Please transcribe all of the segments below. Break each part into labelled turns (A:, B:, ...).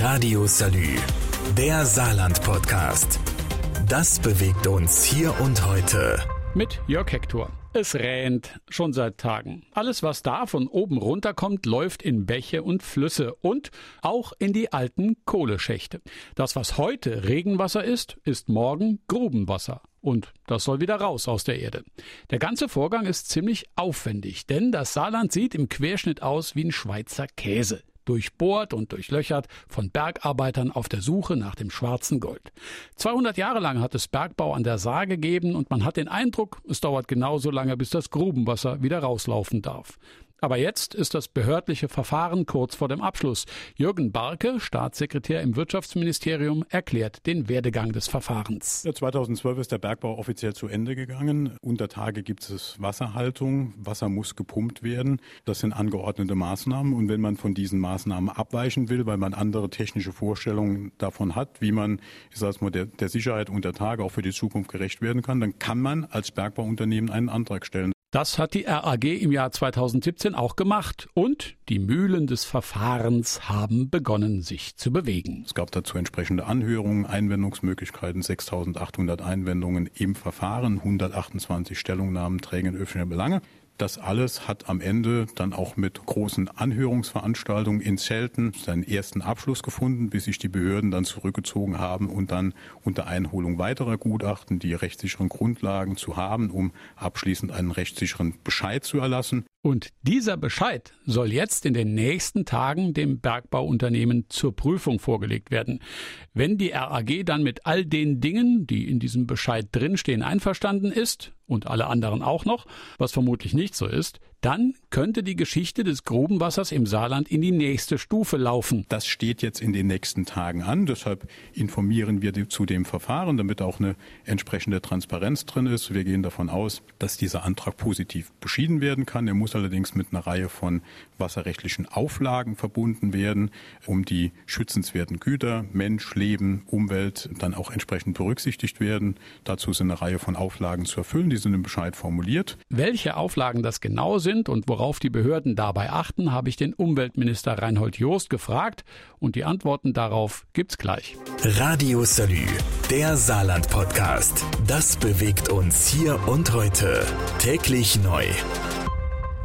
A: Radio Salü, der Saarland-Podcast. Das bewegt uns hier und heute.
B: Mit Jörg Hector. Es rähnt schon seit Tagen. Alles, was da von oben runterkommt, läuft in Bäche und Flüsse und auch in die alten Kohleschächte. Das, was heute Regenwasser ist, ist morgen Grubenwasser. Und das soll wieder raus aus der Erde. Der ganze Vorgang ist ziemlich aufwendig, denn das Saarland sieht im Querschnitt aus wie ein Schweizer Käse durchbohrt und durchlöchert von Bergarbeitern auf der Suche nach dem schwarzen Gold. 200 Jahre lang hat es Bergbau an der Saar gegeben und man hat den Eindruck, es dauert genauso lange, bis das Grubenwasser wieder rauslaufen darf. Aber jetzt ist das behördliche Verfahren kurz vor dem Abschluss. Jürgen Barke, Staatssekretär im Wirtschaftsministerium, erklärt den Werdegang des Verfahrens.
C: Ja, 2012 ist der Bergbau offiziell zu Ende gegangen. Unter Tage gibt es Wasserhaltung. Wasser muss gepumpt werden. Das sind angeordnete Maßnahmen. Und wenn man von diesen Maßnahmen abweichen will, weil man andere technische Vorstellungen davon hat, wie man, ich sage mal, der, der Sicherheit unter Tage auch für die Zukunft gerecht werden kann, dann kann man als Bergbauunternehmen einen Antrag stellen.
B: Das hat die RAG im Jahr 2017 auch gemacht und die Mühlen des Verfahrens haben begonnen, sich zu bewegen.
C: Es gab dazu entsprechende Anhörungen, Einwendungsmöglichkeiten, 6800 Einwendungen im Verfahren, 128 Stellungnahmen, Träger öffentlicher Belange. Das alles hat am Ende dann auch mit großen Anhörungsveranstaltungen in Zelten seinen ersten Abschluss gefunden, bis sich die Behörden dann zurückgezogen haben und dann unter Einholung weiterer Gutachten die rechtssicheren Grundlagen zu haben, um abschließend einen rechtssicheren Bescheid zu erlassen.
B: Und dieser Bescheid soll jetzt in den nächsten Tagen dem Bergbauunternehmen zur Prüfung vorgelegt werden. Wenn die RAG dann mit all den Dingen, die in diesem Bescheid drinstehen, einverstanden ist, und alle anderen auch noch, was vermutlich nicht so ist, dann könnte die Geschichte des Grubenwassers im Saarland in die nächste Stufe laufen.
C: Das steht jetzt in den nächsten Tagen an. Deshalb informieren wir zu dem Verfahren, damit auch eine entsprechende Transparenz drin ist. Wir gehen davon aus, dass dieser Antrag positiv beschieden werden kann. Er muss allerdings mit einer Reihe von wasserrechtlichen Auflagen verbunden werden, um die schützenswerten Güter, Mensch, Leben, Umwelt dann auch entsprechend berücksichtigt werden. Dazu sind eine Reihe von Auflagen zu erfüllen. Die sind im Bescheid formuliert.
B: Welche Auflagen das genau sind und worauf die Behörden dabei achten, habe ich den Umweltminister Reinhold Joost gefragt und die Antworten darauf gibt's gleich.
A: Radio Salü, der Saarland-Podcast. Das bewegt uns hier und heute. Täglich neu.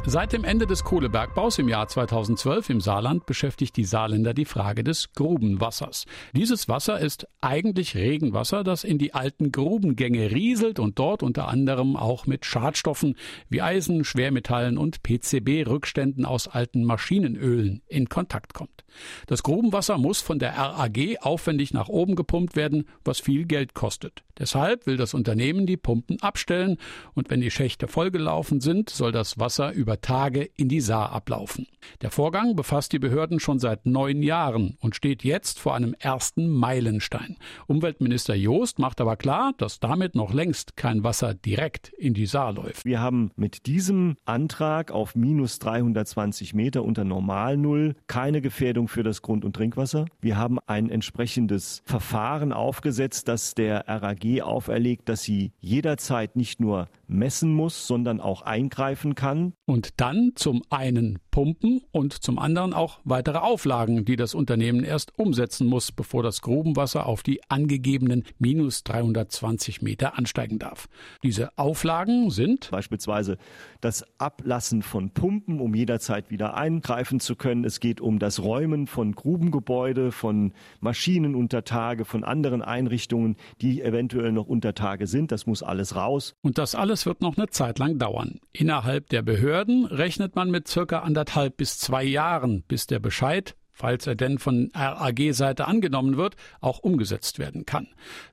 B: Seit dem Ende des Kohlebergbaus im Jahr 2012 im Saarland beschäftigt die Saarländer die Frage des Grubenwassers. Dieses Wasser ist eigentlich Regenwasser, das in die alten Grubengänge rieselt und dort unter anderem auch mit Schadstoffen wie Eisen, Schwermetallen und PCB-Rückständen aus alten Maschinenölen in Kontakt kommt. Das Grubenwasser muss von der RAG aufwendig nach oben gepumpt werden, was viel Geld kostet. Deshalb will das Unternehmen die Pumpen abstellen und wenn die Schächte vollgelaufen sind, soll das Wasser über Tage in die Saar ablaufen. Der Vorgang befasst die Behörden schon seit neun Jahren und steht jetzt vor einem ersten Meilenstein. Umweltminister Joost macht aber klar, dass damit noch längst kein Wasser direkt in die Saar läuft.
D: Wir haben mit diesem Antrag auf minus 320 Meter unter Normalnull keine Gefährdung für das Grund- und Trinkwasser. Wir haben ein entsprechendes Verfahren aufgesetzt, das der RAG auferlegt, dass sie jederzeit nicht nur messen muss, sondern auch eingreifen kann.
B: Und dann zum einen pumpen und zum anderen auch weitere Auflagen, die das Unternehmen erst umsetzen muss, bevor das Grubenwasser auf die angegebenen minus 320 Meter ansteigen darf. Diese Auflagen sind
D: beispielsweise das Ablassen von Pumpen, um jederzeit wieder eingreifen zu können. Es geht um das Räumen von Grubengebäude, von Maschinen unter Tage, von anderen Einrichtungen, die eventuell noch unter Tage sind. Das muss alles raus.
B: Und das alles wird noch eine Zeit lang dauern. Innerhalb der Behörden rechnet man mit circa anderthalb bis zwei Jahren, bis der Bescheid falls er denn von RAG-Seite angenommen wird, auch umgesetzt werden kann.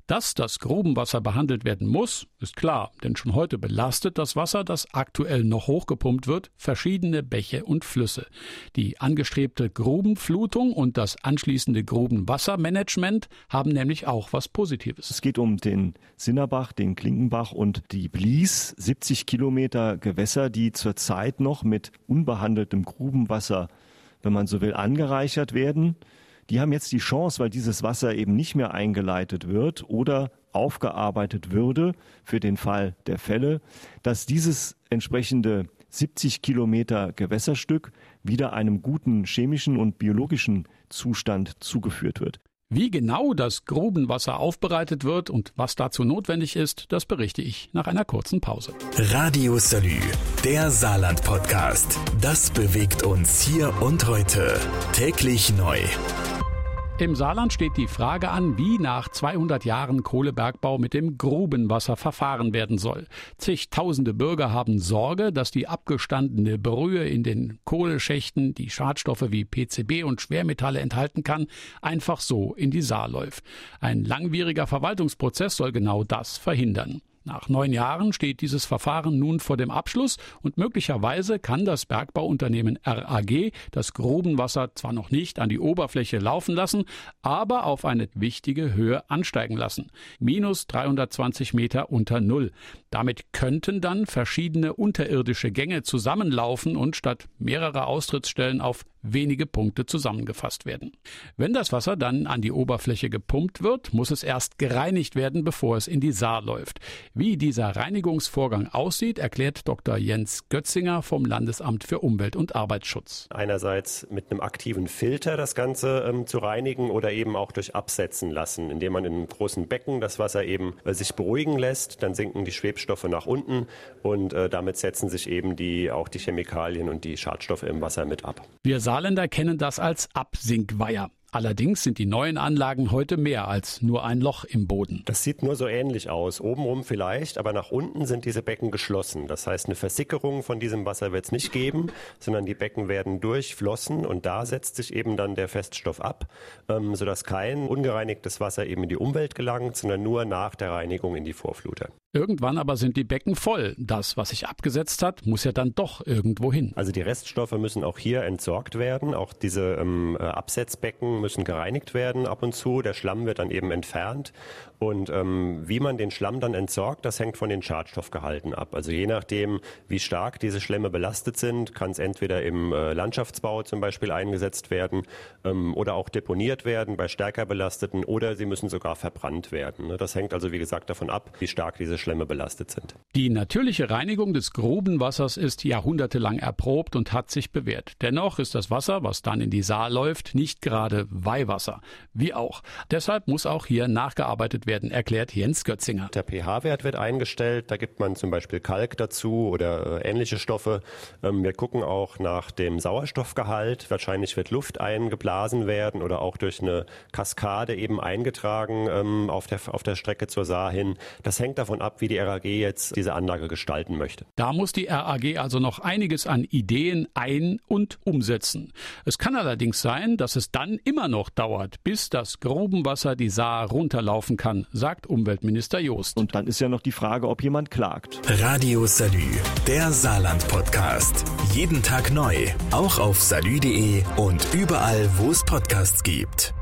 B: Dass das Grubenwasser behandelt werden muss, ist klar, denn schon heute belastet das Wasser, das aktuell noch hochgepumpt wird, verschiedene Bäche und Flüsse. Die angestrebte Grubenflutung und das anschließende Grubenwassermanagement haben nämlich auch was Positives.
D: Es geht um den Sinnerbach, den Klinkenbach und die Blies, 70 Kilometer Gewässer, die zurzeit noch mit unbehandeltem Grubenwasser wenn man so will, angereichert werden. Die haben jetzt die Chance, weil dieses Wasser eben nicht mehr eingeleitet wird oder aufgearbeitet würde für den Fall der Fälle, dass dieses entsprechende 70 Kilometer Gewässerstück wieder einem guten chemischen und biologischen Zustand zugeführt wird.
B: Wie genau das Grubenwasser aufbereitet wird und was dazu notwendig ist, das berichte ich nach einer kurzen Pause.
A: Radio Salü, der Saarland-Podcast. Das bewegt uns hier und heute. Täglich neu.
B: Im Saarland steht die Frage an, wie nach 200 Jahren Kohlebergbau mit dem Grubenwasser verfahren werden soll. Zigtausende Bürger haben Sorge, dass die abgestandene Brühe in den Kohleschächten, die Schadstoffe wie PCB und Schwermetalle enthalten kann, einfach so in die Saar läuft. Ein langwieriger Verwaltungsprozess soll genau das verhindern. Nach neun Jahren steht dieses Verfahren nun vor dem Abschluss und möglicherweise kann das Bergbauunternehmen RAG das Grubenwasser zwar noch nicht an die Oberfläche laufen lassen, aber auf eine wichtige Höhe ansteigen lassen. Minus 320 Meter unter Null. Damit könnten dann verschiedene unterirdische Gänge zusammenlaufen und statt mehrerer Austrittsstellen auf wenige Punkte zusammengefasst werden. Wenn das Wasser dann an die Oberfläche gepumpt wird, muss es erst gereinigt werden, bevor es in die Saar läuft. Wie dieser Reinigungsvorgang aussieht, erklärt Dr. Jens Götzinger vom Landesamt für Umwelt und Arbeitsschutz.
E: Einerseits mit einem aktiven Filter das Ganze ähm, zu reinigen oder eben auch durch Absetzen lassen, indem man in einem großen Becken das Wasser eben äh, sich beruhigen lässt, dann sinken die Schwebstoffe nach unten und äh, damit setzen sich eben die, auch die Chemikalien und die Schadstoffe im Wasser mit ab.
B: Wir Saarländer kennen das als Absinkweiher. Allerdings sind die neuen Anlagen heute mehr als nur ein Loch im Boden.
E: Das sieht nur so ähnlich aus. Obenrum vielleicht, aber nach unten sind diese Becken geschlossen. Das heißt, eine Versickerung von diesem Wasser wird es nicht geben, sondern die Becken werden durchflossen und da setzt sich eben dann der Feststoff ab, ähm, sodass kein ungereinigtes Wasser eben in die Umwelt gelangt, sondern nur nach der Reinigung in die Vorfluter.
B: Irgendwann aber sind die Becken voll. Das, was sich abgesetzt hat, muss ja dann doch irgendwo hin.
E: Also die Reststoffe müssen auch hier entsorgt werden. Auch diese ähm, äh, Absetzbecken müssen gereinigt werden ab und zu. Der Schlamm wird dann eben entfernt. Und ähm, wie man den Schlamm dann entsorgt, das hängt von den Schadstoffgehalten ab. Also je nachdem, wie stark diese Schlemme belastet sind, kann es entweder im äh, Landschaftsbau zum Beispiel eingesetzt werden ähm, oder auch deponiert werden bei stärker belasteten oder sie müssen sogar verbrannt werden. Ne? Das hängt also wie gesagt davon ab, wie stark diese Schlemme belastet sind.
B: Die natürliche Reinigung des Grubenwassers ist jahrhundertelang erprobt und hat sich bewährt. Dennoch ist das Wasser, was dann in die Saar läuft, nicht gerade Weihwasser. Wie auch. Deshalb muss auch hier nachgearbeitet werden, erklärt Jens Götzinger.
E: Der pH-Wert wird eingestellt. Da gibt man zum Beispiel Kalk dazu oder äh, ähnliche Stoffe. Ähm, wir gucken auch nach dem Sauerstoffgehalt. Wahrscheinlich wird Luft eingeblasen werden oder auch durch eine Kaskade eben eingetragen ähm, auf, der, auf der Strecke zur Saar hin. Das hängt davon ab, ab, wie die RAG jetzt diese Anlage gestalten möchte.
B: Da muss die RAG also noch einiges an Ideen ein- und umsetzen. Es kann allerdings sein, dass es dann immer noch dauert, bis das Grubenwasser die Saar runterlaufen kann, sagt Umweltminister Joost.
D: Und dann ist ja noch die Frage, ob jemand klagt.
A: Radio Salü, der Saarland-Podcast. Jeden Tag neu, auch auf salü.de und überall, wo es Podcasts gibt.